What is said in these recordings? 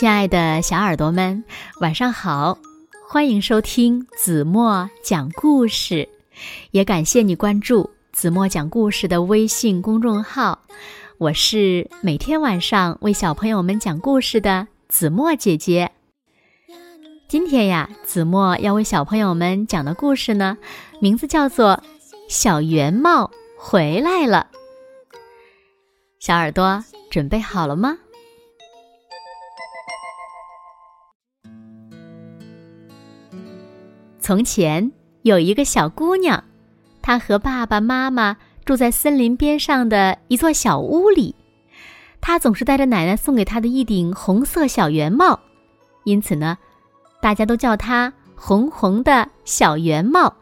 亲爱的小耳朵们，晚上好！欢迎收听子墨讲故事，也感谢你关注子墨讲故事的微信公众号。我是每天晚上为小朋友们讲故事的子墨姐姐。今天呀，子墨要为小朋友们讲的故事呢，名字叫做《小圆帽回来了》。小耳朵准备好了吗？从前有一个小姑娘，她和爸爸妈妈住在森林边上的一座小屋里。她总是戴着奶奶送给她的一顶红色小圆帽，因此呢，大家都叫她“红红的小圆帽”。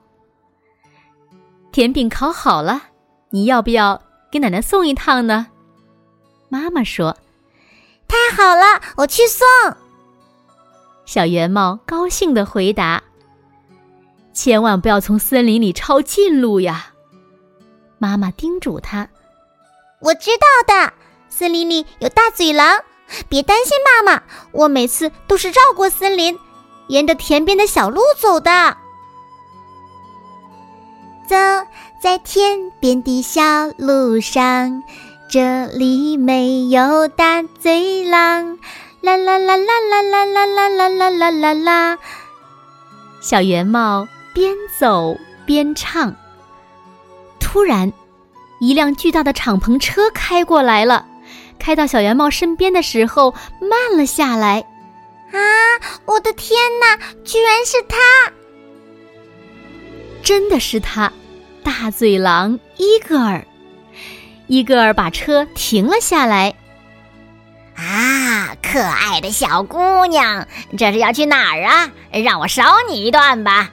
甜饼烤好了，你要不要给奶奶送一趟呢？妈妈说：“太好了，我去送。”小圆帽高兴的回答。千万不要从森林里抄近路呀！妈妈叮嘱他。我知道的，森林里有大嘴狼，别担心，妈妈，我每次都是绕过森林，沿着田边的小路走的。走在田边的小路上，这里没有大嘴狼。啦啦啦啦啦啦啦啦啦啦啦啦！小圆帽。边走边唱。突然，一辆巨大的敞篷车开过来了。开到小圆帽身边的时候，慢了下来。啊！我的天哪！居然是他！真的是他，大嘴狼伊戈尔。伊戈尔把车停了下来。啊，可爱的小姑娘，这是要去哪儿啊？让我捎你一段吧。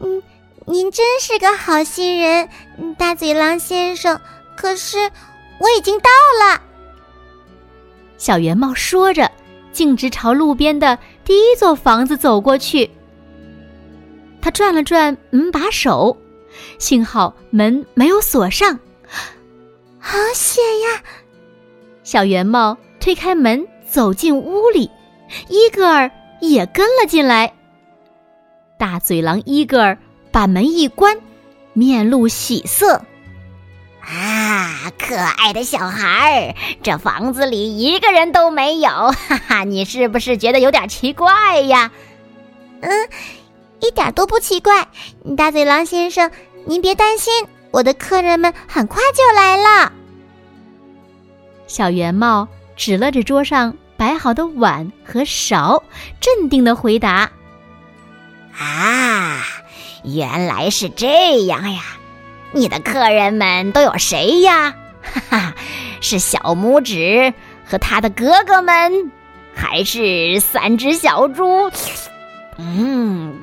嗯，您真是个好心人，大嘴狼先生。可是我已经到了。小圆帽说着，径直朝路边的第一座房子走过去。他转了转门把手，幸好门没有锁上。好险呀！小圆帽推开门，走进屋里，伊戈尔也跟了进来。大嘴狼伊戈尔把门一关，面露喜色。啊，可爱的小孩儿，这房子里一个人都没有，哈哈，你是不是觉得有点奇怪呀？嗯，一点都不奇怪。大嘴狼先生，您别担心，我的客人们很快就来了。小圆帽指了指桌上摆好的碗和勺，镇定的回答。啊，原来是这样呀！你的客人们都有谁呀？哈哈，是小拇指和他的哥哥们，还是三只小猪？嗯，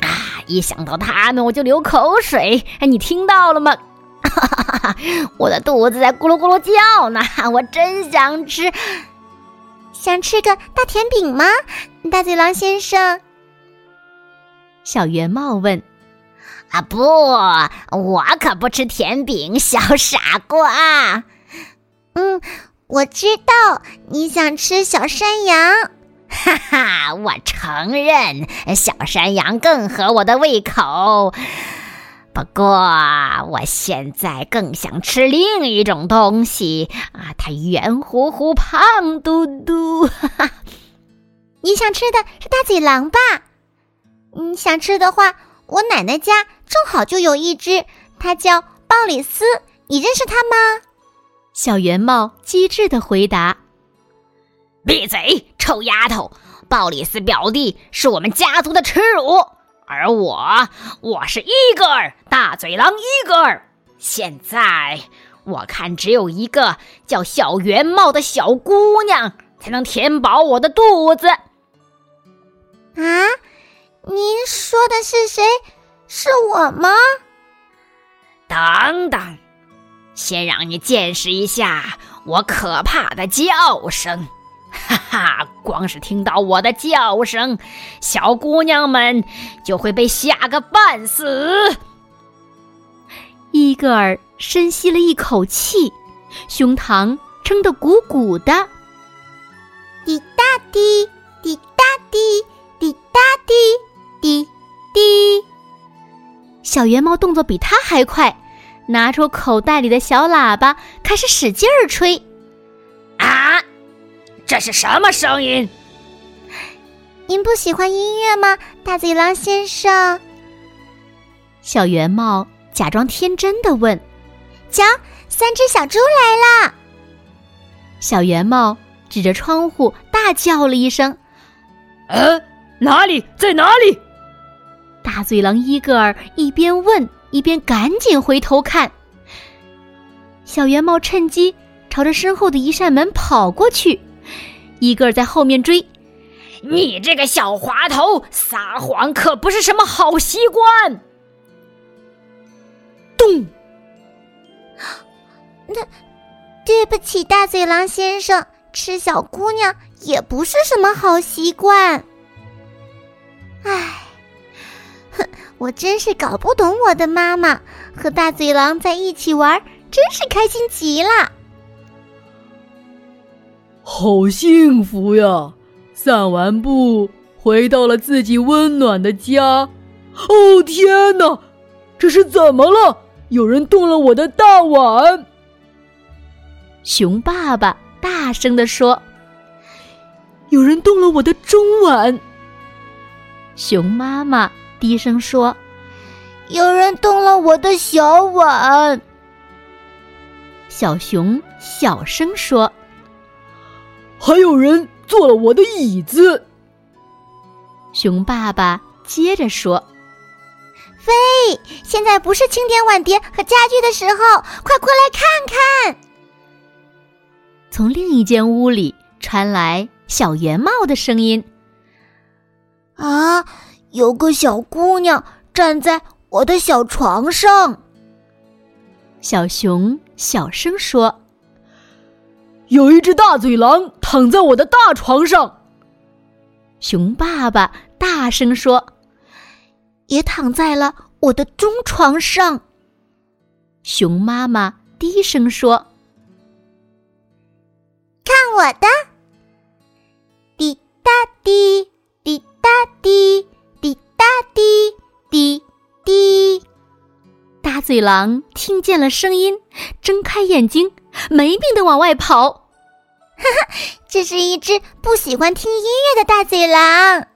啊，一想到他们我就流口水。哎，你听到了吗？哈哈哈哈，我的肚子在咕噜咕噜叫呢，我真想吃，想吃个大甜饼吗？大嘴狼先生。小圆帽问：“啊，不，我可不吃甜饼，小傻瓜。嗯，我知道你想吃小山羊，哈哈，我承认小山羊更合我的胃口。不过，我现在更想吃另一种东西啊，它圆乎乎、胖嘟嘟。哈哈，你想吃的是大嘴狼吧？”你想吃的话，我奶奶家正好就有一只，它叫鲍里斯，你认识它吗？小圆帽机智的回答：“闭嘴，臭丫头！鲍里斯表弟是我们家族的耻辱，而我，我是伊戈尔，大嘴狼伊戈尔。现在我看，只有一个叫小圆帽的小姑娘才能填饱我的肚子。”啊？您说的是谁？是我吗？等等，先让你见识一下我可怕的叫声！哈哈，光是听到我的叫声，小姑娘们就会被吓个半死。伊戈尔深吸了一口气，胸膛撑得鼓鼓的。滴答滴，小圆猫动作比它还快，拿出口袋里的小喇叭，开始使劲儿吹。啊，这是什么声音？您不喜欢音乐吗，大嘴狼先生？小圆帽假装天真的问：“瞧，三只小猪来了！”小圆帽指着窗户大叫了一声：“呃，哪里，在哪里？”大嘴狼伊戈尔一边问，一边赶紧回头看。小圆帽趁机朝着身后的一扇门跑过去，伊戈尔在后面追。你这个小滑头，撒谎可不是什么好习惯。咚！那对不起，大嘴狼先生，吃小姑娘也不是什么好习惯。唉，哼，我真是搞不懂我的妈妈，和大嘴狼在一起玩，真是开心极了。好幸福呀！散完步，回到了自己温暖的家。哦天哪，这是怎么了？有人动了我的大碗！熊爸爸大声地说：“有人动了我的中碗。”熊妈妈低声说：“有人动了我的小碗。”小熊小声说：“还有人。”坐了我的椅子。熊爸爸接着说：“飞，现在不是清点碗碟和家具的时候，快过来看看。”从另一间屋里传来小圆帽的声音：“啊，有个小姑娘站在我的小床上。”小熊小声说。有一只大嘴狼躺在我的大床上。熊爸爸大声说：“也躺在了我的中床上。”熊妈妈低声说：“看我的！嘴狼听见了声音，睁开眼睛，没命的往外跑。哈哈，这是一只不喜欢听音乐的大嘴狼。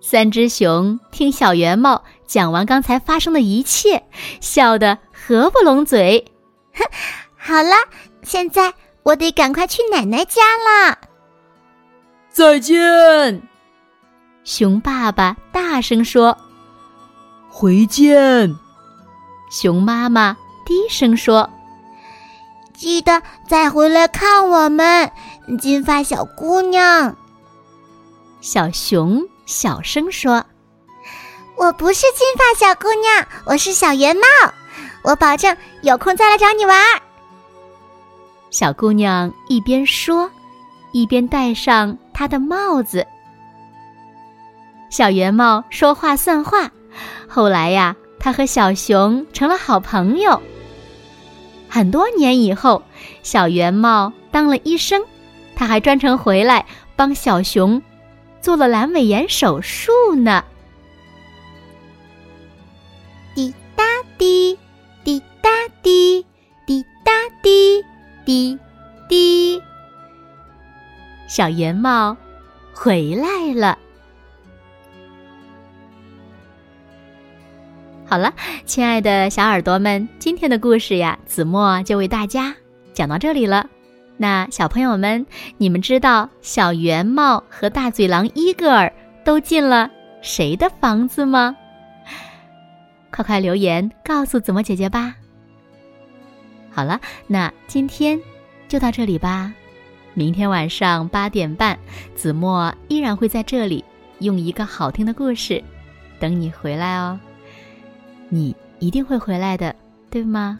三只熊听小圆帽讲完刚才发生的一切，笑得合不拢嘴。哼，好了，现在我得赶快去奶奶家了。再见，熊爸爸大声说。回见，熊妈妈低声说。记得再回来看我们，金发小姑娘。小熊小声说：“我不是金发小姑娘，我是小圆帽。我保证有空再来找你玩。”小姑娘一边说，一边戴上她的帽子。小圆帽说话算话，后来呀，他和小熊成了好朋友。很多年以后，小圆帽当了医生，他还专程回来帮小熊做了阑尾炎手术呢。滴答滴，滴答滴，滴答滴，滴滴。小圆帽回来了。好了，亲爱的小耳朵们，今天的故事呀，子墨就为大家讲到这里了。那小朋友们，你们知道小圆帽和大嘴狼伊戈尔都进了谁的房子吗？快快留言告诉子墨姐姐吧。好了，那今天就到这里吧。明天晚上八点半，子墨依然会在这里用一个好听的故事等你回来哦。你一定会回来的，对吗？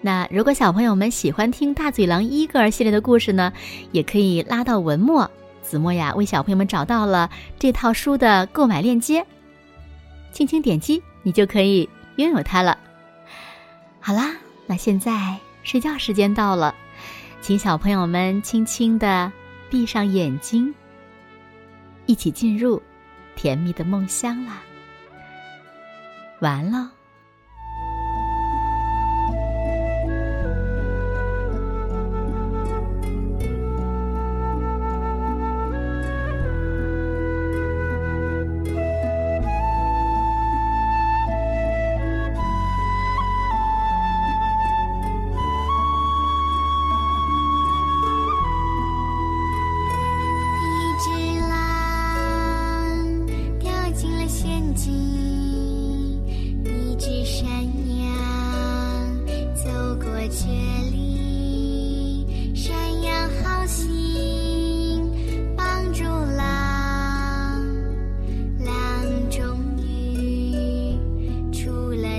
那如果小朋友们喜欢听大嘴狼伊戈尔系列的故事呢，也可以拉到文末，子墨呀为小朋友们找到了这套书的购买链接，轻轻点击，你就可以拥有它了。好啦，那现在睡觉时间到了，请小朋友们轻轻的闭上眼睛，一起进入甜蜜的梦乡啦。完了。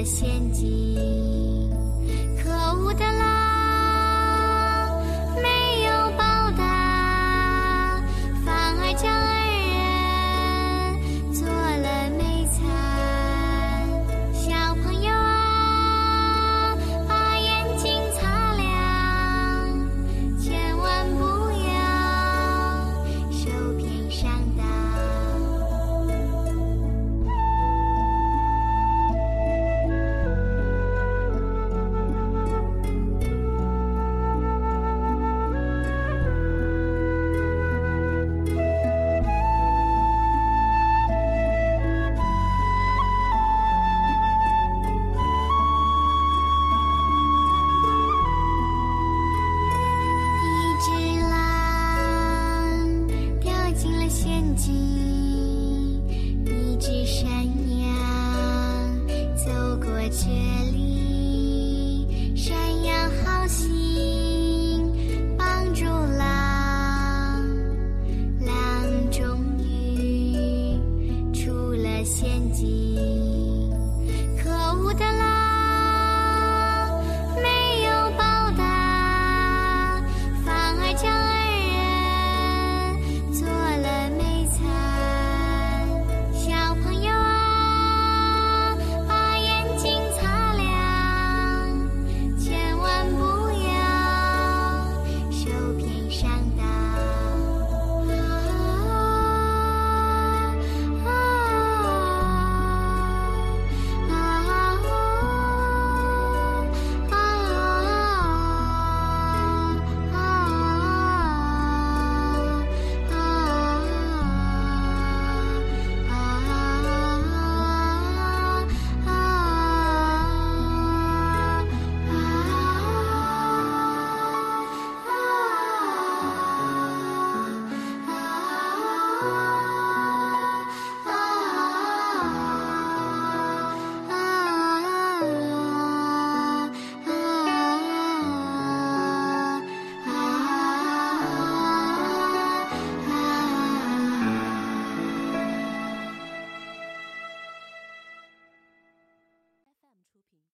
陷阱。